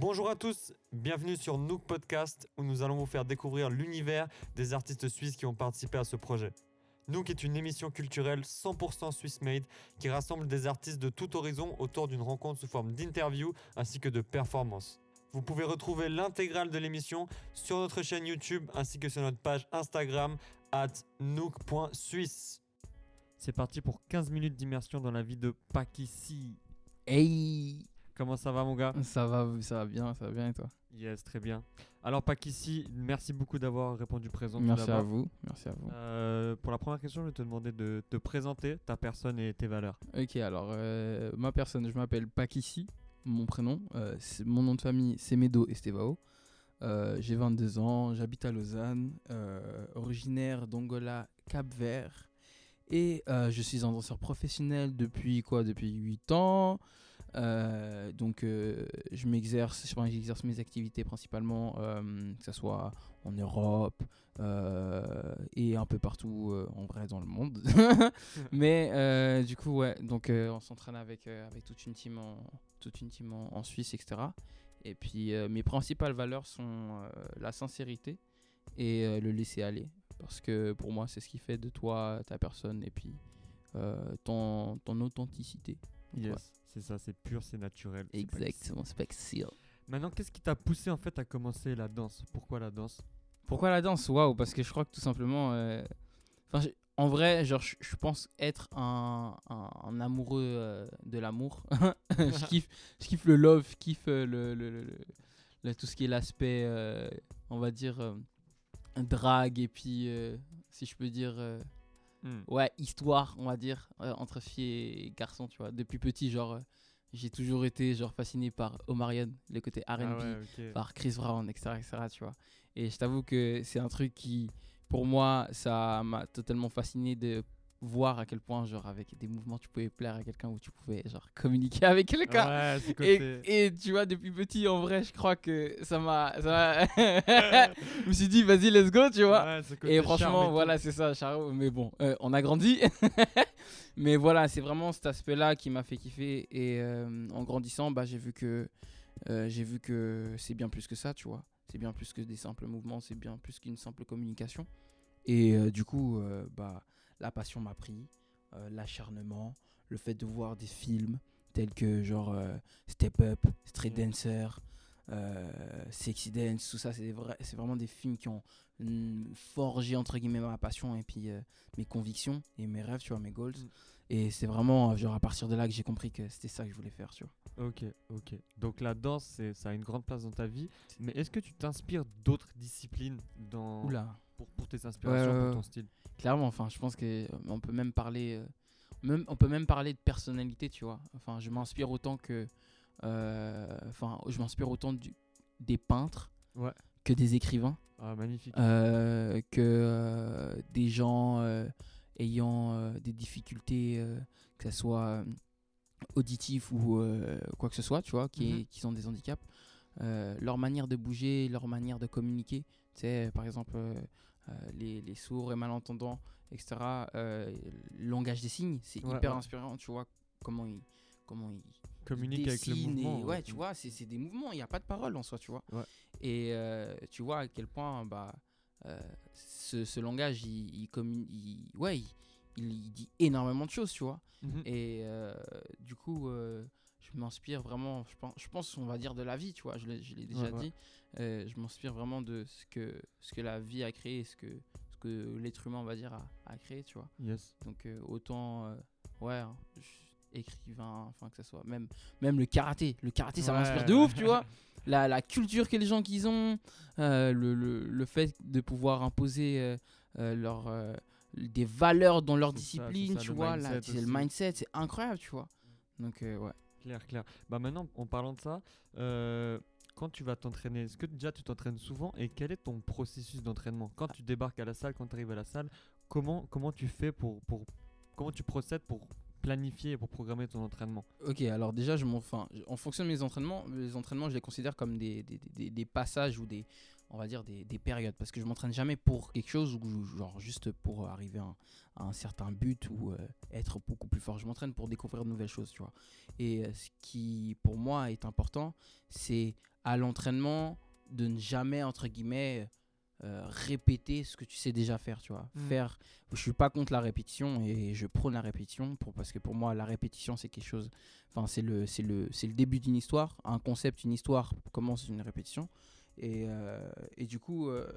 Bonjour à tous, bienvenue sur Nook Podcast où nous allons vous faire découvrir l'univers des artistes suisses qui ont participé à ce projet. Nook est une émission culturelle 100% Swiss made qui rassemble des artistes de tout horizon autour d'une rencontre sous forme d'interview ainsi que de performances. Vous pouvez retrouver l'intégrale de l'émission sur notre chaîne YouTube ainsi que sur notre page Instagram at nook.suisse. C'est parti pour 15 minutes d'immersion dans la vie de Pakissi. Hey Comment ça va mon gars Ça va, ça va bien, ça va bien et toi Yes, très bien. Alors Pakissi, merci beaucoup d'avoir répondu présent. Merci à vous, merci à vous. Euh, pour la première question, je vais te demander de te présenter ta personne et tes valeurs. Ok, alors euh, ma personne, je m'appelle Pakissi, mon prénom. euh, mon nom de famille, c'est Medo Estevao. J'ai 22 ans, j'habite à Lausanne, originaire d'Angola, Cap-Vert. Et je suis un danseur professionnel depuis quoi? Depuis 8 ans. Euh, donc euh, je m'exerce, je pense que j'exerce mes activités principalement, euh, que ce soit en Europe euh, et un peu partout euh, en vrai dans le monde. Mais du coup ouais, donc on s'entraîne avec avec toute une team en toute une team en, en Suisse, etc. Et puis mes principales valeurs sont la sincérité et le laisser aller, parce que pour moi c'est ce qui fait de toi ta personne et puis ton ton authenticité. Yes, Ouais. C'est ça, c'est pur, c'est naturel. Exactement, c'est pas que Maintenant, qu'est-ce qui t'a poussé en fait à commencer la danse? Pourquoi la danse? Pourquoi la danse? Waouh, parce que je crois que tout simplement. euh, Enfin, en vrai, genre, je, je pense être un, un, un amoureux euh, de l'amour. je, kiffe, je kiffe le love, je kiffe euh, le, le, le- le- le- tout ce qui est l'aspect, euh, on va dire, drague, et puis, si je peux dire, Hmm. ouais, histoire, on va dire, euh, entre filles et garçons, tu vois. Depuis petit, genre, euh, j'ai toujours été genre fasciné par Omarion, le côté R&B Ah ouais, par Chris Brown, etc., etc., tu vois. Et je t'avoue que c'est un truc qui, pour moi, ça m'a totalement fasciné de voir à quel point, genre, avec des mouvements, tu pouvais plaire à quelqu'un ou tu pouvais, genre, communiquer avec quelqu'un. Ouais, Et, tu vois, depuis petit, en vrai, je crois que ça m'a. je me suis dit, vas-y, let's go, tu vois. Ouais, Et charme franchement, voilà, c'est ça, Charo. Mais bon, euh, on a grandi. mais voilà, c'est vraiment cet aspect-là qui m'a fait kiffer. Et euh, en grandissant, bah, j'ai vu que euh, j'ai vu que c'est bien plus que ça, tu vois. C'est bien plus que des simples mouvements, c'est bien plus qu'une simple communication. Et du coup, bah, la passion m'a pris, euh, l'acharnement, le fait de voir des films tels que genre euh, Step Up, Street Mm. Dancer, euh, Sexy Dance, tout ça, c'est c'est vraiment des films qui ont mm, forgé entre guillemets ma passion et puis mes convictions et mes rêves, tu vois, mes goals. Mm. Et c'est vraiment genre à partir de là que j'ai compris que c'était ça que je voulais faire, tu vois. Ok, ok. Donc la danse, ça a une grande place dans ta vie. Mais est-ce que tu t'inspires d'autres disciplines dans... Oula. Pour, pour tes inspirations, ouais, pour ton style Clairement, enfin, je pense que euh, on peut même parler, euh, même, on peut même parler de personnalité, tu vois. Enfin, je m'inspire autant que, euh, enfin, je m'inspire autant du- des peintres Ouais. que des écrivains, Ah, magnifique. euh, que des gens ayant des difficultés, que ce soit auditif ou quoi que ce soit, tu vois, qui, Mhm. qui ont des handicaps. Leur manière de bouger, leur manière de communiquer. Tu sais, par exemple, les, les sourds et malentendants, etc. euh, le langage des signes, c'est Ouais, hyper ouais. inspirant, tu vois, comment ils, comment ils Communique avec le dessinent et- mouvement. ouais, tu vois, c'est des mouvements, il n'y a pas de parole en soi, tu vois. Ouais. Et euh, tu vois à quel point bah, euh, ce, ce langage, il, il, ouais, il, dit énormément de choses, tu vois. Mhm. Et euh, du coup, euh, je m'inspire vraiment, je pense, je pense, on va dire, de la vie, tu vois, je l'ai je l'ai déjà Ouais, ouais. dit. Euh, je m'inspire vraiment de ce que, ce que la vie a créé, ce que, ce que l'être humain, on va dire, a, a créé, tu vois. Yes. Donc euh, autant, euh, ouais, hein, écrivain, enfin que ça soit, même, même le karaté. Le karaté, ça Ouais. m'inspire de ouf, tu vois. La, la culture que les gens qu'ils ont, euh, le, le, le fait de pouvoir imposer leur, des valeurs dans leur C'est discipline, ça, tu vois. là, mindset C'est le mindset, c'est incroyable, tu vois. Donc euh, ouais. Clair, clair. Bah maintenant, en parlant de ça, euh, quand tu vas t'entraîner, est-ce que déjà tu t'entraînes souvent et quel est ton processus d'entraînement? Quand tu débarques à la salle, quand tu arrives à la salle, comment, comment tu fais pour, pour comment tu procèdes pour planifier et pour programmer ton entraînement? Ok, alors déjà, je m'en, enfin, je- en fonction de mes entraînements, les entraînements, je les considère comme des, des, des- des passages ou des, on va dire des, des périodes, parce que je m'entraîne jamais pour quelque chose ou genre juste pour arriver à un, à un certain but ou euh, être beaucoup plus fort. Je m'entraîne pour découvrir de nouvelles choses, tu vois. Et euh, ce qui, pour moi, est important, c'est à l'entraînement de ne jamais, entre guillemets, euh, répéter ce que tu sais déjà faire, tu vois. Mm. Faire, je suis pas contre la répétition et je prône la répétition pour, parce que pour moi, la répétition, c'est quelque chose, enfin, c'est le, c'est le, c'est le début d'une histoire. Un concept, une histoire commence une répétition. Et, euh, et du coup, euh,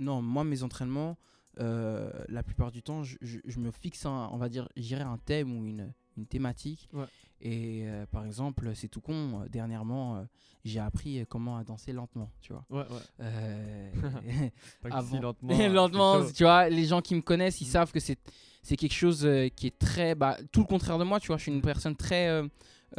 non, moi, mes entraînements, euh, la plupart du temps, je, je- je me fixe, un, on va dire, j'irai un thème ou une, une thématique. Ouais. Et euh, par exemple, c'est tout con, euh, dernièrement, euh, j'ai appris comment à danser lentement, tu vois. Ouais, ouais. Pas Avant. lentement. hein, lentement, tu vois, les gens qui me connaissent, ils Mm. savent que c'est c'est quelque chose qui est très bah, tout le contraire de moi, tu vois, je suis une personne très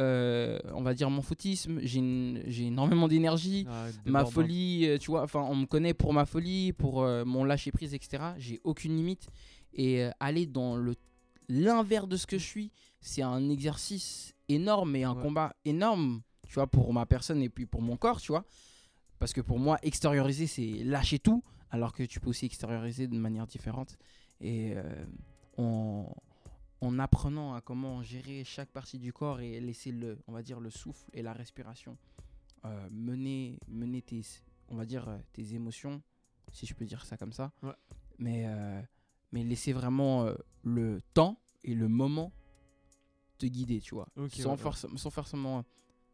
euh, on va dire mon footisme, j'ai énormément d'énergie, Ah, ma folie, euh, tu vois, enfin on me connaît pour ma folie, pour euh, mon lâcher prise etc. J'ai aucune limite et euh, aller dans le l'inverse de ce que je suis, c'est un exercice énorme et un Ouais. combat énorme, tu vois, pour ma personne et puis pour mon corps, tu vois. Parce que pour moi, extérioriser, c'est lâcher tout, alors que tu peux aussi extérioriser de manière différente. Et euh, en, en apprenant à comment gérer chaque partie du corps et laisser le, on va dire, le souffle et la respiration euh, mener, mener tes, on va dire, euh, tes émotions, si je peux dire ça comme ça. Ouais. Mais, euh, mais laisser vraiment euh, le temps et le moment te guider, tu vois. Sans, ouais, ouais. force- sans forcément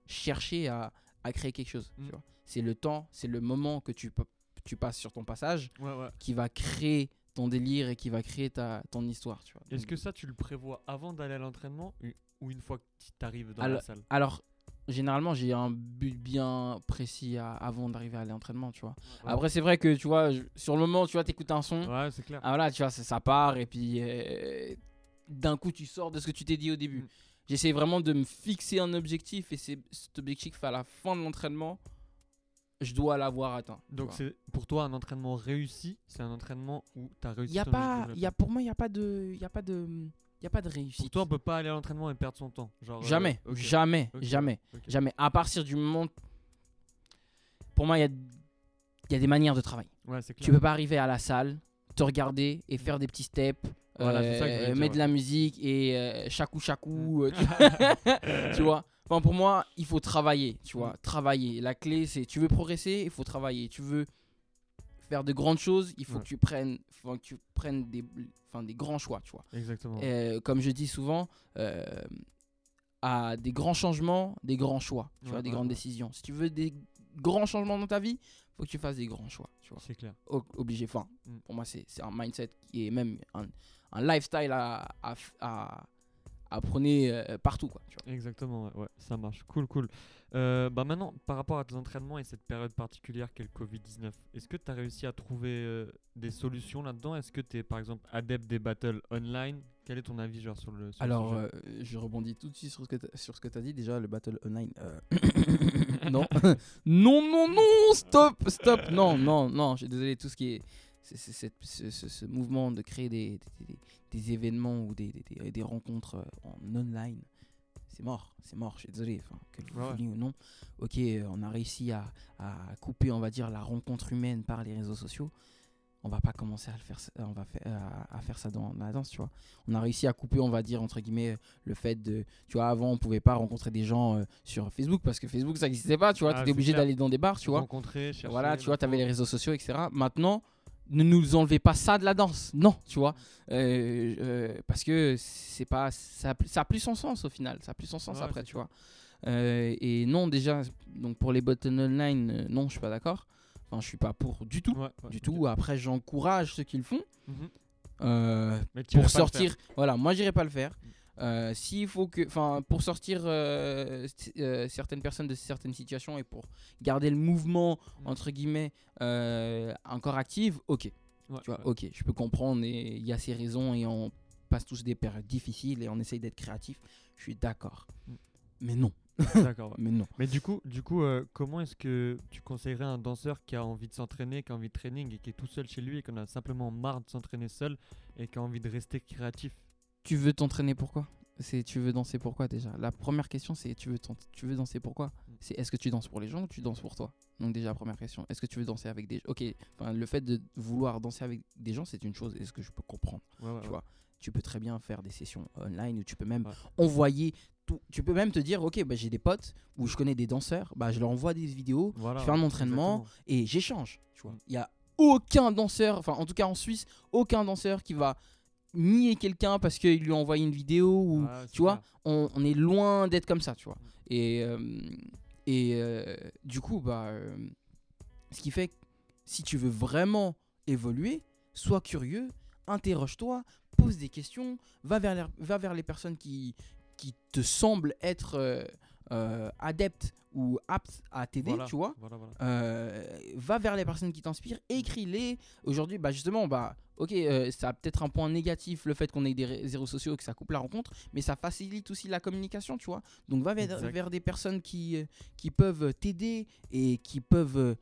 chercher à, à créer quelque chose. Mm. C'est le temps, c'est le moment que tu, tu passes sur ton passage qui va créer ton délire et qui va créer ta, ton histoire. Tu vois. Est-ce que ça, tu le prévois avant d'aller à l'entraînement ou une fois que tu arrives dans Alors- la salle? Alors, généralement, j'ai un but bien précis à- avant d'arriver à l'entraînement, tu vois. Après, c'est vrai que, tu vois, je- sur le moment, tu vois, t'écoutes un son. Ouais, c'est clair. Ah voilà, tu vois, ça, ça part et puis euh, d'un coup tu sors de ce que tu t'es dit au début. Mm. J'essaie vraiment de me fixer un objectif et c'est cet objectif à la fin de l'entraînement, je dois l'avoir atteint. Donc, c'est pour toi un entraînement réussi, c'est un entraînement où tu as réussi y a ton pas, y a pour moi il y a pas de, y a pas de, y a pas de réussite. Pour toi, on peut pas aller à l'entraînement et perdre son temps. Genre, euh, jamais, jamais, jamais, jamais. À partir du moment, pour moi il y a, il y a des manières de travailler. Ouais, clair. Tu peux pas arriver à la salle, te regarder et faire des petits steps, Voilà, euh, mettre de la musique et euh, chaque chakou, euh, tu, tu vois. Enfin, pour moi, il faut travailler, tu vois. Travailler. La clé, c'est tu veux progresser, il faut travailler. Tu veux faire de grandes choses, il faut Ouais. que tu prennes, faut que tu prennes des, enfin, des grands choix, tu vois. Exactement. Euh, comme je dis souvent, euh, à des grands changements, des grands choix, tu Ouais, vois, des grandes décisions. Si tu veux des grands changements dans ta vie, faut que tu fasses des grands choix, tu vois C'est clair. o- obligé. Enfin, Mm. pour moi, c'est un mindset qui est même un, un lifestyle à, à, à prôner euh, partout. Quoi, tu vois. Exactement, ouais, ouais, ça marche. Cool, cool. Euh, bah maintenant, par rapport à tes entraînements et cette période particulière qu'est le Covid-19, est-ce que tu as réussi à trouver euh, des solutions là-dedans? Est-ce que tu es par exemple adepte des battles online? Quel est ton avis genre, sur le sur le Alors, sujet euh, je rebondis tout de suite sur ce que t'as- sur ce que tu as dit. Déjà, le battle online. euh, non. non, non, non, stop, stop. Non, non, non, je suis désolé. Tout ce qui est. c'est- ce, ce- mouvement de créer des, des- événements ou des, des- rencontres euh, en online, c'est mort, c'est mort, je suis désolé, enfin, que vous Ouais, ou non. Ok, euh, on a réussi à, à couper, on va dire, la rencontre humaine par les réseaux sociaux. On va pas commencer à, le faire, ça- on va faire, à, à faire ça dans la danse, tu vois. On a réussi à couper, on va dire, entre guillemets, le fait de. Tu vois, avant, on pouvait pas rencontrer des gens euh, sur Facebook parce que Facebook, ça n'existait pas, tu vois. Ah, tu étais obligé clair. d'aller dans des bars, tu vois. Rencontrer, chercher. Voilà, tu vois, tu avais les réseaux sociaux, etc. Maintenant, ne nous enlevez pas ça de la danse. Non, tu vois. Euh, euh, parce que c'est pas, ça, ça a plus son sens au final. Ça a plus son sens Ouais, après, tu vois. Euh, et non, déjà, donc pour les buttons online, non, je suis pas d'accord. Enfin, je suis pas pour du tout. Ouais, ouais, Du tout. Après, j'encourage ceux qui le font. Mhm. Pour sortir. Voilà, moi j'irai pas le faire. Euh, S'il faut que, enfin, pour sortir euh, euh, certaines personnes de certaines situations et pour garder le mouvement Mm. entre guillemets encore active, ok. Ouais, tu vois, ouais. ok, je peux comprendre et il y a ses raisons et on passe tous des périodes difficiles et on essaye d'être créatif. Je suis d'accord, Mm. mais non, D'accord. ouais. mais non. Mais du coup, du coup comment est-ce que tu conseillerais un danseur qui a envie de s'entraîner, qui a envie de training et qui est tout seul chez lui et qu'on a simplement marre de s'entraîner seul et qui a envie de rester créatif? Tu veux t'entraîner pourquoi C'est tu veux danser pourquoi déjà? La première question c'est tu veux tu veux danser pourquoi Mm. C'est est-ce que tu danses pour les gens ou tu danses pour toi? Donc déjà première question. Est-ce que tu veux danser avec des OK, enfin le fait de vouloir danser avec des gens, c'est une chose, est-ce que je peux comprendre, Ouais, ouais, tu ouais. vois Tu peux très bien faire des sessions online ou tu peux même envoyer tout- tu peux même te dire, ok, bah, j'ai des potes ou je connais des danseurs, bah, je leur envoie des vidéos Voilà, je fais un entraînement exactement. et j'échange. Tu vois, Mm. il y a aucun danseur, enfin en tout cas en Suisse, aucun danseur qui va nier quelqu'un parce qu'il lui a envoyé une vidéo ou c'est tu vois, on, on est loin d'être comme ça, tu vois. Mm. Et, euh, et euh, du coup, bah, euh, ce qui fait que si tu veux vraiment évoluer, sois curieux, interroge-toi, pose des questions, va vers les, va vers les personnes qui, qui te semblent être euh, adeptes ou aptes à t'aider, Voilà, tu vois. Voilà, voilà. Euh, va vers les personnes qui t'inspirent, écris-les. Aujourd'hui, bah justement, bah ok, euh, ça a peut-être un point négatif le fait qu'on ait des ré- réseaux sociaux, que ça coupe la rencontre, mais ça facilite aussi la communication, tu vois. Donc va vers, des personnes qui, qui peuvent t'aider et qui peuvent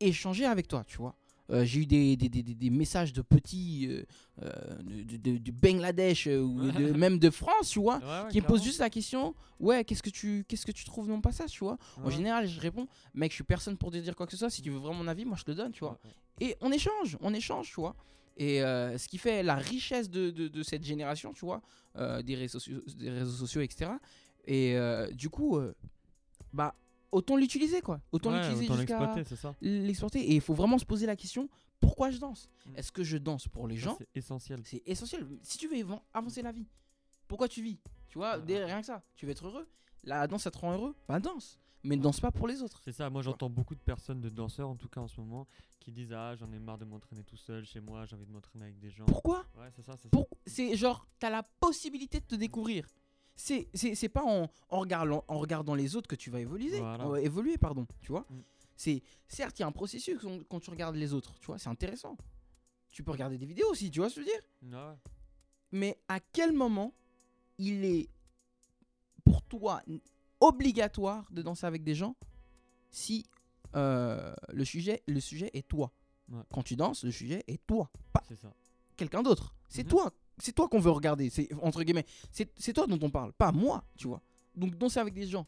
échanger avec toi, tu vois. Euh, J'ai eu des, des, des- des- messages de petits euh, euh, de, de- de- du Bangladesh ou même de France, tu vois, Ouais, ouais, qui me posent juste la question ouais qu'est-ce que tu qu'est-ce que tu trouves de mon passage tu vois. En général je réponds mec je suis personne pour te dire quoi que ce soit si tu veux vraiment mon avis moi je te le donne tu vois. Et on échange on échange tu vois. Et euh, ce qui fait la richesse de, de, de cette génération tu vois euh, des, réseaux sociaux, des réseaux sociaux etc et euh, du coup bah autant l'utiliser quoi autant Ouais, l'utiliser jusqu'à l'exploiter, c'est ça. l'exporter et il faut vraiment se poser la question pourquoi je danse? Mm. est-ce que je danse pour les Ça, gens? C'est essentiel. c'est essentiel. Si tu veux avan- avancer la vie, pourquoi tu vis? Tu vois, rien que ça. Tu veux être heureux La danse, ça te rend heureux? Bah danse. Mais ne danse pas pour les autres. C'est ça, moi j'entends beaucoup de personnes, de danseurs en tout cas en ce moment, qui disent Ah, j'en ai marre de m'entraîner tout seul chez moi, j'ai envie de m'entraîner avec des gens. Pourquoi? Ouais, c'est ça, c'est ça. Pour- C'est genre, t'as la possibilité de te découvrir. C'est c'est- c'est pas en, en, regardant, en regardant les autres que tu vas évoluer. Voilà. euh, évoluer pardon, tu vois. Mm. C'est Certes, il y a un processus quand, tu regardes les autres, tu vois, c'est intéressant. Tu peux regarder des vidéos aussi, tu vois ce que je veux dire? Ouais, mais à quel moment il est pour toi obligatoire de danser avec des gens si euh, le, sujet, le sujet est toi? Ouais. Quand tu danses, le sujet est toi, pas c'est ça. quelqu'un d'autre. C'est Mhm. toi, c'est toi qu'on veut regarder. C'est entre guillemets, c'est c'est toi dont on parle, pas moi, tu vois. Donc danser avec des gens.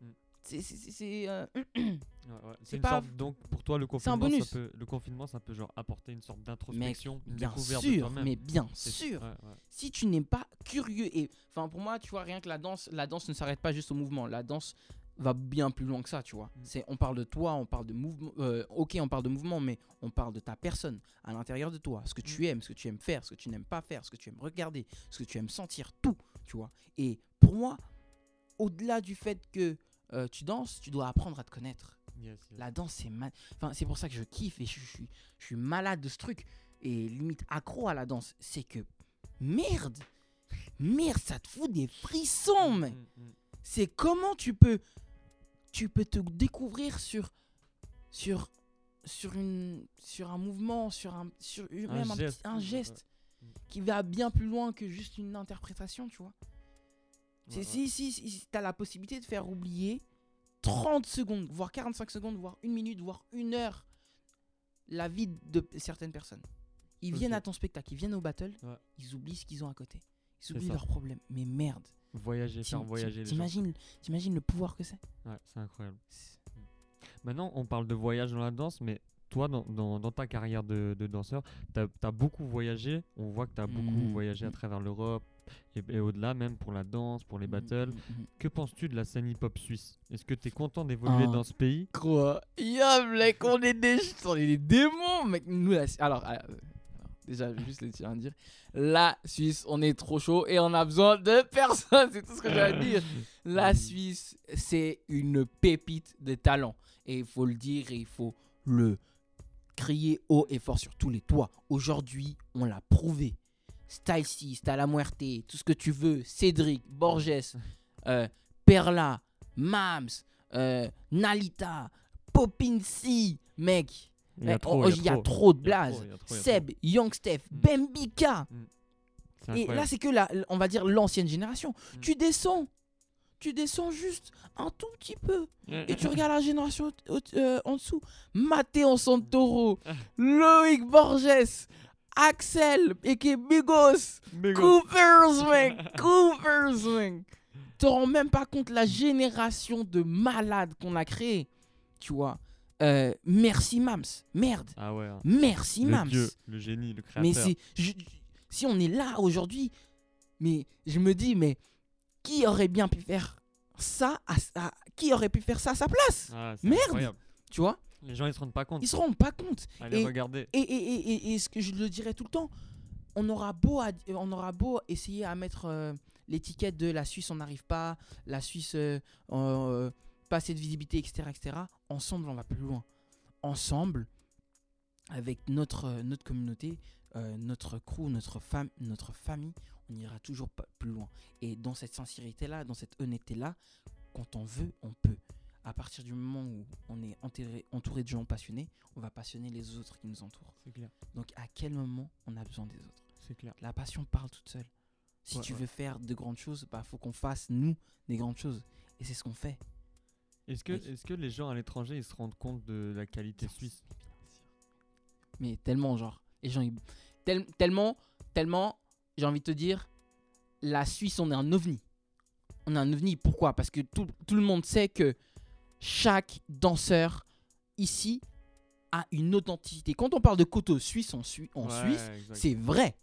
Mm. C'est- c'est- c'est- c'est, euh, Ouais, pas- sorte, donc pour toi, le un confinement, bonus. ça peut, le confinement, ça peut genre apporter une sorte d'introspection, une bien découverte de sûr, toi-même. mais bien sûr. ouais. si tu n'es pas curieux et enfin pour moi tu vois rien que la danse la danse ne s'arrête pas juste au mouvement la danse va bien plus loin que ça tu vois Mm. c'est on parle de toi on parle de mouvement euh, ok on parle de mouvement mais on parle de ta personne à l'intérieur de toi ce que Mm. tu aimes ce que tu aimes faire ce que tu n'aimes pas faire ce que tu aimes regarder ce que tu aimes sentir tout tu vois et pour moi au-delà du fait que euh, tu danses tu dois apprendre à te connaître Yes, yes. la danse, c'est ma- enfin, c'est pour ça que je kiffe et je, je suis, je suis malade de ce truc et limite accro à la danse. C'est que merde, merde, ça te fout des frissons. Mm, mm. C'est comment tu peux, tu peux te découvrir sur, sur, sur une, sur un mouvement, sur un, sur Un même un, petit- geste, un ouais, geste ouais. qui va bien plus loin que juste une interprétation, tu vois. Ouais, ouais. si, si, si, tu as la possibilité de faire oublier 30 secondes, voire 45 secondes, voire une minute, voire une heure la vie de certaines personnes. Ils viennent à ton spectacle, ils viennent au battle, ils oublient ce qu'ils ont à côté. Ils oublient leurs problèmes. Mais merde. Voyager, faire voyager les gens. T'imagines, le pouvoir que c'est Ouais, c'est incroyable. Maintenant, on parle de voyage dans la danse, mais toi, dans, dans, dans ta carrière de, de danseur, tu as, beaucoup voyagé. On voit que tu as beaucoup Mhm. voyagé à travers l'Europe et, et au-delà, même pour la danse, pour les battles. Mm, mm, mm. Que penses-tu de la scène hip-hop suisse? Est-ce que tu es content d'évoluer Ah. dans ce pays? Quoi Yo, mec, on est des, on est des démons, mec. Nous, alors, euh, alors, déjà, je vais juste le tiens à dire. La Suisse, on est trop chaud et on a besoin de personne. C'est tout ce que j'ai à dire. La Suisse, c'est une pépite de talent. Et il faut le dire et il faut le crier haut et fort sur tous les toits. Aujourd'hui, on l'a prouvé. Style 6, Stala Muerte, tout ce que tu veux. Cédric, Borges, euh, Perla, Mams, euh, Nalita, Popinci, mec. Il y a Eh, trop, oh, il y a trop. de Il y a blazes. trop, y a Seb, Young Steph, Mm. Bembika. C'est Et là, c'est que la, on va dire l'ancienne génération. Mm. Tu descends. Tu descends juste un tout petit peu. Et tu regardes la génération euh, en dessous. Mathéo Santoro, Loïc Borges, Axel, et Bigos, Méga. Coopers, mec. Coopers, mec. Tu te rends même pas compte la génération de malades qu'on a créé. Tu vois. Euh, merci Mams. Merde. Ah ouais. hein. Merci Le Mams. dieu, le génie, le créateur. Mais c'est, si on est là aujourd'hui, mais je me dis, mais qui aurait bien pu faire ça à, à- qui aurait pu faire ça à sa place? Ah, Merde. incroyable. Tu vois? Les gens ils se rendent pas compte. Ils se rendent pas compte. Allez et- regarder. Et, et, et, et- et ce que je le dirais tout le temps, on aura beau, à- on aura beau essayer à mettre euh, l'étiquette de la Suisse, on n'arrive pas, la Suisse, euh, pas assez de visibilité, etc., etc. Ensemble, on va plus loin. Ensemble, avec notre, euh, notre communauté, euh, notre crew, notre, femme, notre famille, on ira toujours pas plus loin. Et dans cette sincérité-là, dans cette honnêteté-là, quand on veut, on peut. À partir du moment où on est enterré- entouré de gens passionnés, on va passionner les autres qui nous entourent. C'est clair. Donc à quel moment on a besoin des autres? C'est clair. La passion parle toute seule. Si Ouais, tu ouais. veux faire de grandes choses, bah faut qu'on fasse nous des grandes choses. Et c'est ce qu'on fait. Est-ce que, Oui. est-ce que les gens à l'étranger ils se rendent compte de la qualité suisse? Mais tellement genre, les gens, ils- tel- tellement, tellement, j'ai envie de te dire, la Suisse, on est un ovni. On est un ovni. Pourquoi? Parce que tout, tout le monde sait que chaque danseur ici a une authenticité. Quand on parle de coteau suisse en, Ouais, Suisse. C'est vrai.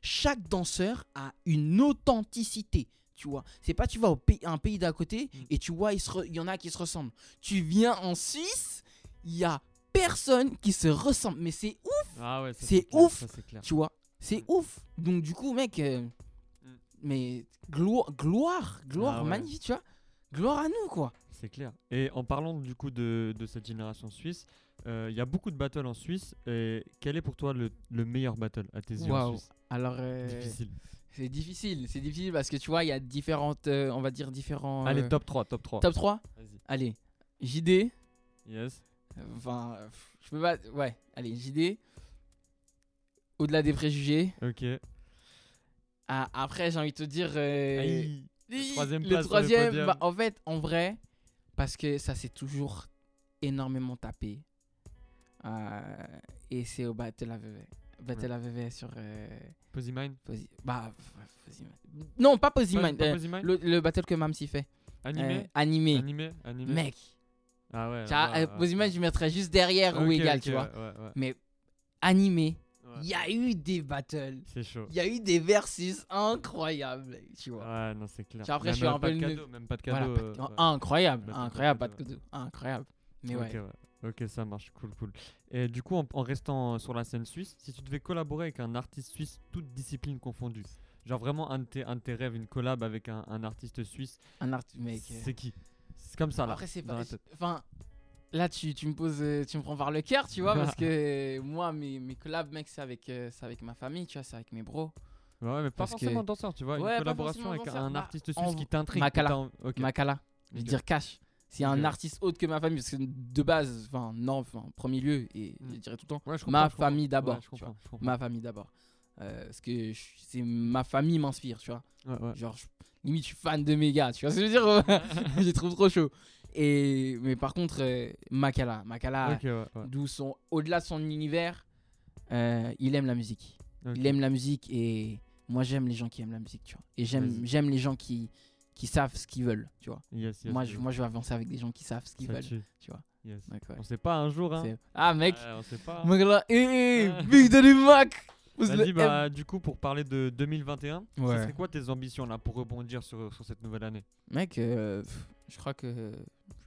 Chaque danseur a une authenticité. Tu vois, c'est pas tu vas au pays, un pays d'à côté Mm. et tu vois, il, se re- il y en a qui se ressemblent. Tu viens en Suisse, il y a personne qui se ressemble. Mais c'est ouf, Ah ouais, c'est clair, ouf. ça, c'est clair. tu vois. C'est Mm. ouf. Donc du coup, mec, euh, Mm. mais gloire, gloire, gloire, Ah ouais. magnifique, tu vois. Gloire à nous, quoi. C'est clair. Et en parlant du coup de, de cette génération suisse, euh, il y a beaucoup de battles en Suisse. Et quel est pour toi le, le meilleur battle à tes yeux en Waouh. Suisse? Alors, euh, Difficile. C'est difficile, c'est difficile parce que tu vois, il y a différentes, euh, on va dire différents. Allez, euh, top 3, top 3. top 3. Vas-y. Allez, JD. Yes. Enfin, je peux pas. Ouais, allez, JD. Au-delà des préjugés. Ok. Ah, après, j'ai envie de te dire. euh, Aïe. hi, troisième le le troisième, bah, en fait, en vrai, parce que ça s'est toujours énormément tapé. Euh, et c'est au Battle Battle Ouais. AVV sur. euh, Posi- bah, f- Posi- Non, pas Posy Pas- pas euh, Posy Mine le, le battle que Mamsi fait. Animé Euh, animé. Animé Animé Mec, Ah ouais. ouais, euh, ouais, je mettrais juste derrière ou Ok, égal, ok, tu vois. ouais. Mais animé, il y a eu des battles. C'est chaud. Il y a eu des versus incroyables, tu vois. Ouais, non, c'est clair. Puis après, Même, je suis euh, un peu cadeau, même pas de Voilà, cadeau. pas de- incroyable, incroyable, pas de cadeau, incroyable. Mais Ok, ouais. Ok, ça marche, cool, cool. Et du coup, en, en restant sur la scène suisse, si tu devais collaborer avec un artiste suisse, toutes disciplines confondues, genre vraiment un de tes, un de tes rêves, une collab avec un, un artiste suisse, Un art, mec. euh, c'est qui? C'est comme ça là. Après, c'est pas. Enfin, là, tu, tu me poses, euh, tu me prends par le cœur, tu vois, parce que moi, mes, mes collabs, mec, c'est avec, euh, c'est avec ma famille, tu vois, c'est avec mes bros. Ouais, mais pas Parce forcément que- danseur, tu vois. Ouais, une collaboration avec danseur. un artiste en- suisse qui t'intrigue. que Makala. t'as en- ok. Makala, je veux dire cash. C'est Ok, un ouais. artiste autre que ma famille, parce que de base, enfin, non, enfin, en premier lieu, et Mm. je dirais tout le temps, Ouais, ma comprends, je comprends. famille d'abord, Ouais, je tu vois. comprends, je comprends. ma famille d'abord. Parce que c'est ma famille m'inspire, tu vois. Ouais. Genre, je- limite, je suis fan de mes gars, tu vois ce que je veux dire Je les trouve trop chaud. Et, mais par contre, euh, Makala, Makala, d'où son, au-delà de son univers, euh, il aime la musique. Il aime la musique et moi, j'aime les gens qui aiment la musique, tu vois. Et j'aime, j'aime les gens qui, qui savent ce qu'ils veulent, tu vois. Yes, yes, moi, je, moi, je vais avancer avec des gens qui savent ce qu'ils veulent, tue. tu vois. Yes. Donc, ouais. On sait pas un jour, hein. C'est- Ah, mec, Ouais, on sait pas. hein. Ah. Big Daddy Mac Vas-y, bah, du coup, pour parler de 2021, ce Ouais. serait quoi tes ambitions là pour rebondir sur, sur cette nouvelle année? Mec, euh, pff, je crois que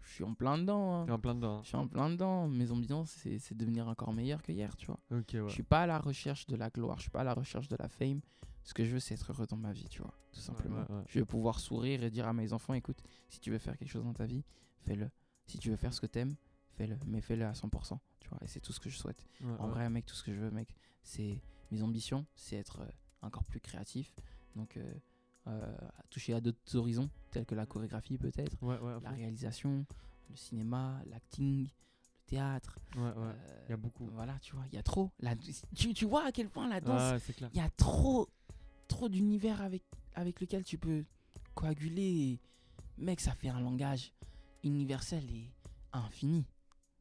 je suis en plein dedans. hein. T'es en plein dedans. Je suis en plein dedans. Mes ambitions, c'est c'est devenir encore meilleur que hier, tu vois. hein. Ok, ouais. Je suis pas à la recherche de la gloire, je suis pas à la recherche de la fame. Ce que je veux, c'est être heureux dans ma vie, tu vois, tout simplement. ouais, ouais. Je veux pouvoir sourire et dire à mes enfants, écoute, si tu veux faire quelque chose dans ta vie, fais-le. Si tu veux faire ce que t'aimes, fais-le, mais fais-le à 100%, tu vois. Et c'est tout ce que je souhaite. En vrai, mec, tout ce que je veux, mec, c'est mes ambitions, c'est être euh, encore plus créatif. Donc, euh, euh, toucher à d'autres horizons, tels que la chorégraphie peut-être, la réalisation, le cinéma, l'acting, le théâtre. ouais, ouais. euh, Il y a beaucoup. Voilà, tu vois, il y a trop. La, tu, tu vois à quel point la danse, Ouais, il y a trop, trop d'univers avec, avec lequel tu peux coaguler. et, mec, ça fait un langage universel et infini.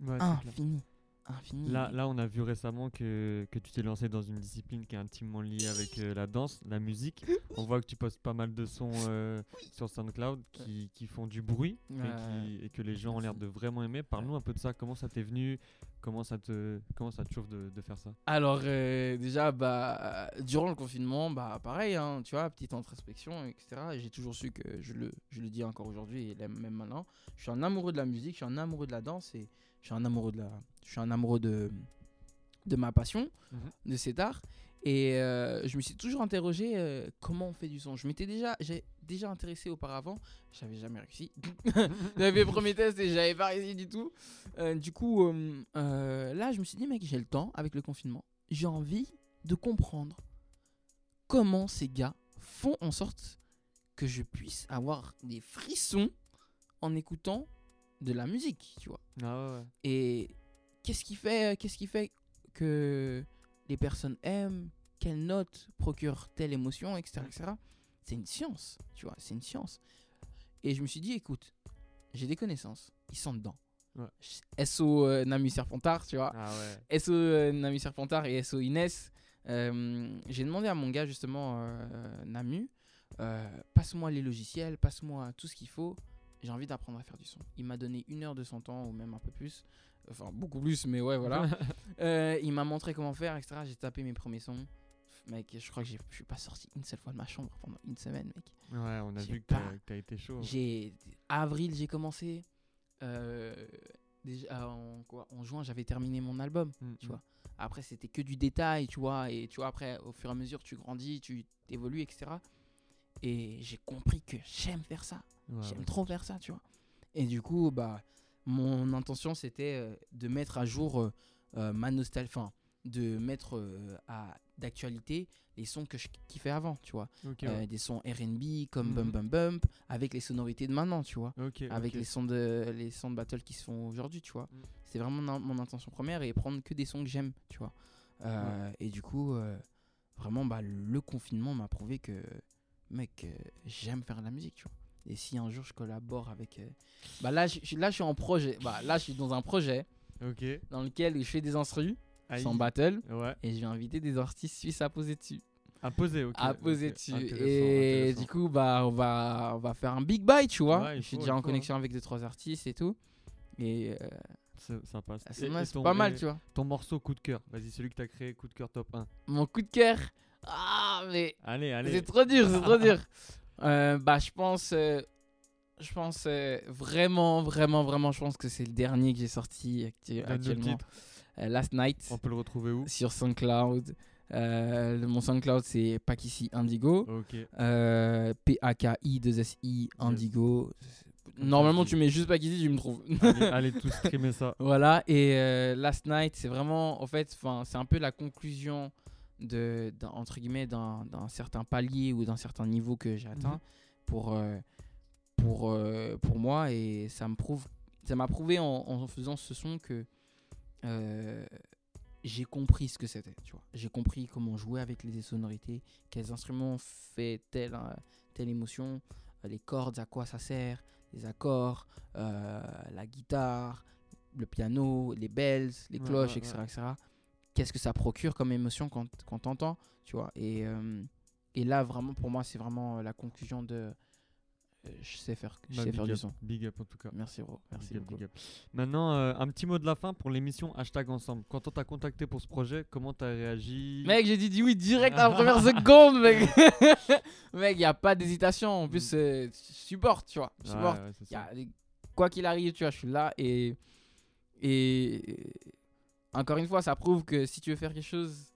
Ouais. Infini. Infini. Là, là, on a vu récemment que, que tu t'es lancé dans une discipline qui est intimement liée avec euh, la danse, la musique. On voit que tu postes pas mal de sons euh, sur SoundCloud qui, qui font du bruit et, Ouais. qui- et que les gens ont l'air de vraiment aimer. Parle-nous un peu de ça. Comment ça t'est venu? Comment ça te, comment ça te chauffe de, de faire ça? Alors euh, déjà, bah, durant le confinement, bah, pareil, hein, tu vois, petite introspection, etc. Et J'ai toujours su que, je le, je le dis encore aujourd'hui et même maintenant, je suis un amoureux de la musique, je suis un amoureux de la danse et je suis un amoureux de, la, je suis un amoureux de, de ma passion, Mhm. de cet art. Et euh, je me suis toujours interrogé euh, comment on fait du son. Je m'étais déjà, j'ai déjà intéressé auparavant, j'avais jamais réussi. j'avais premier test et j'avais pas réussi du tout. Euh, du coup, là, je me suis dit, mec, j'ai le temps avec le confinement. J'ai envie de comprendre comment ces gars font en sorte que je puisse avoir des frissons en écoutant de la musique, tu vois. Ah ouais, ouais. Et qu'est-ce qui fait, qu'est-ce qui fait que les personnes aiment, quelle note procure telle émotion, etc. etc. C'est une science, tu vois, c'est une science. Et je me suis dit, écoute, j'ai des connaissances, ils sont dedans. Ouais. SO euh, Nami Serpentard, tu vois. Ah ouais. SO euh, Namu Serpentard et SO Inès. Euh, j'ai demandé à mon gars justement euh, Namu, euh, passe-moi les logiciels, passe-moi tout ce qu'il faut. J'ai envie d'apprendre à faire du son. Il m'a donné une heure de son temps ou même un peu plus, enfin beaucoup plus, mais ouais voilà. Euh, il m'a montré comment faire, etc. J'ai tapé mes premiers sons. Mec, je crois que je suis pas sorti une seule fois de ma chambre pendant une semaine, mec. Ouais, on a vu que pas- que t'as été chaud. J'ai avril, j'ai commencé. Euh, déjà en quoi En juin, j'avais terminé mon album Mm, tu mm. vois. Après, c'était que du détail, tu vois. Et tu vois, après, au fur et à mesure, tu grandis, tu évolues, etc. Et j'ai compris que j'aime faire ça. Ouais, j'aime ouais. trop faire ça, tu vois. Et du coup, bah, mon intention, c'était euh, de mettre à jour euh, euh, ma nostalgie, enfin, de mettre euh, à d'actualité les sons que je kiffais avant, tu vois. Euh, des sons R&B comme Mhm. Bum Bum Bump, avec les sonorités de maintenant, tu vois avec les sons de les sons de battle qui se font aujourd'hui tu vois Mm. c'est vraiment mon, intention première et prendre que des sons que j'aime tu vois Euh, et du coup vraiment bah le confinement m'a prouvé que mec euh, j'aime faire de la musique tu vois et si un jour je collabore avec euh, bah là je là je suis en projet bah là je suis dans un projet Ok. dans lequel je fais des instrus Aïe. sans battle Ouais. et je vais inviter des artistes suisses à poser dessus À poser, ok. à poser dessus. Intéressant, Et intéressant. du coup, bah, on va, on va faire un big bite, tu vois. Ouais, je suis faut, déjà en faut, hein. connexion avec deux trois artistes et tout. Et euh, c'est nice, ton- pas mal, tu vois. Ton morceau coup de cœur. Vas-y, celui que t'as créé, coup de cœur top 1. Mon coup de cœur. Ah, mais Allez, allez. c'est trop dur, c'est trop dur. Euh, bah, je pense, euh, je pense euh, vraiment, vraiment, vraiment, je pense que c'est le dernier que j'ai sorti actuellement. Euh, Last Night On peut le retrouver où? Sur SoundCloud. Euh, mon SoundCloud c'est Pakissi Indigo. Ok. Euh, P-A-K-I-2-S-I Indigo. Normalement, tu mets juste Pakissi, tu me trouves. allez, allez tous streamer ça. voilà, et euh, Last Night, c'est vraiment, en fait, c'est un peu la conclusion de, d'un- entre guillemets, d'un, certain palier ou d'un certain niveau que j'ai atteint Mhm. pour, euh, pour, euh, pour moi, et ça me prouve, ça m'a prouvé en, en faisant ce son que euh, j'ai compris ce que c'était, tu vois. J'ai compris comment jouer avec les sonorités, quels instruments fait telle, telle émotion, les cordes, à quoi ça sert, les accords, la guitare, le piano, les bells, les Ouais, cloches, ouais, etc., ouais. etc. Qu'est-ce que ça procure comme émotion quand, quand t'entends, tu vois. Et, euh, et là, vraiment, pour moi, c'est vraiment euh, la conclusion de... euh, je sais faire, je Bah, sais big, faire du up, son. big up en tout cas. Merci, bro. Merci Big up, beaucoup. big up. Maintenant, euh, un petit mot de la fin pour l'émission Hashtag Ensemble. Quand on t'a contacté pour ce projet, comment t'as réagi? Mec, j'ai dit oui direct à la première seconde, mec. mec, il a pas d'hésitation. En plus, euh, je supporte, tu vois. Je Ouais, supporte. ouais, c'est Y ça. a- quoi qu'il arrive, tu vois, je suis là et, et encore une fois, ça prouve que si tu veux faire quelque chose,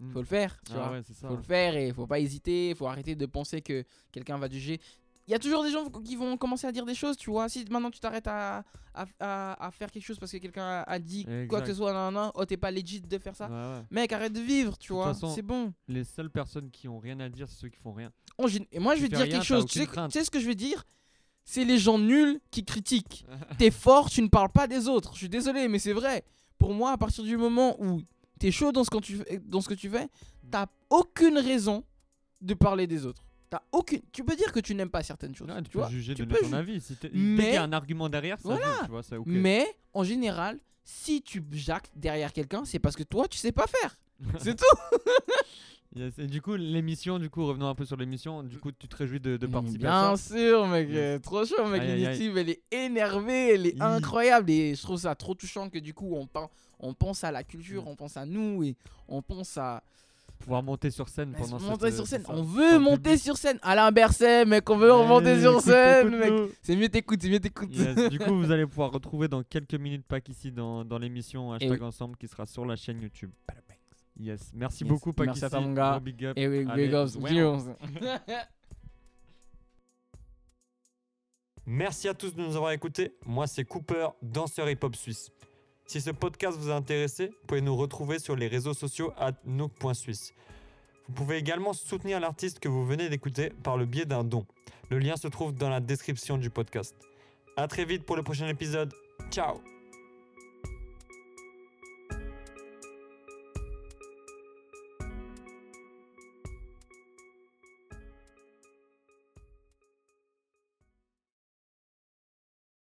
Mm. faut le faire, tu Ah vois. ouais, c'est ça. faut le faire et faut pas hésiter, faut arrêter de penser que quelqu'un va juger. Il y a toujours des gens qui vont commencer à dire des choses, tu vois. Si maintenant tu t'arrêtes à, à, à- à faire quelque chose parce que quelqu'un a, dit quoi que ce soit, non, non, oh, t'es pas legit de faire ça. Ouais, ouais. Mec, arrête de vivre, tu vois. C'est bon. Les seules personnes qui ont rien à dire, c'est ceux qui font rien. Et moi, je vais te dire rien, quelque chose. Sais, tu sais ce que je vais dire? C'est les gens nuls qui critiquent. T'es fort, tu ne parles pas des autres. Je suis désolé, mais c'est vrai. Pour moi, à partir du moment où t'es chaud dans ce, que tu fais, dans ce que tu fais, t'as aucune raison de parler des autres. T'as aucune. Tu peux dire que tu n'aimes pas certaines choses. Tu, tu peux vois juger, tu donner peux ton ju- avis. Si Mais- y a un argument derrière, ça Voilà. joue, tu vois, c'est ok. Mais en général, si tu jactes derrière quelqu'un, c'est parce que toi, tu sais pas faire. C'est tout. Yes. Et du coup, l'émission, du coup, revenons un peu sur l'émission. Du coup, tu te réjouis de, de participer Bien à ça sûr, mec. Yes. euh, Trop chaud, mec. Aïe, aïe, aïe. Elle est énervée, elle est incroyable. Et je trouve ça trop touchant que du coup, on, pen- on pense à la culture, Mm. on pense à nous et on pense à Pouvoir monter sur scène Mais pendant monter cette, sur euh, scène. ça, On veut monter sur scène. Alain Berset, mec, on veut remonter sur écoute, scène, mec. C'est mieux t'écoutes, c'est mieux t'écoutes. Yes. du coup, vous allez pouvoir retrouver dans quelques minutes Pac ici dans, dans l'émission Hashtag oui. Ensemble qui sera sur la chaîne YouTube. Yes. Merci Yes. beaucoup Pac Merci à big up. Et oui, big cheers. Merci à tous de nous avoir écoutés. Moi, c'est Cooper, danseur hip-hop suisse. Si ce podcast vous a intéressé, vous pouvez nous retrouver sur les réseaux sociaux à nook.suisse. Vous pouvez également soutenir l'artiste que vous venez d'écouter par le biais d'un don. Le lien se trouve dans la description du podcast. A très vite pour le prochain épisode. Ciao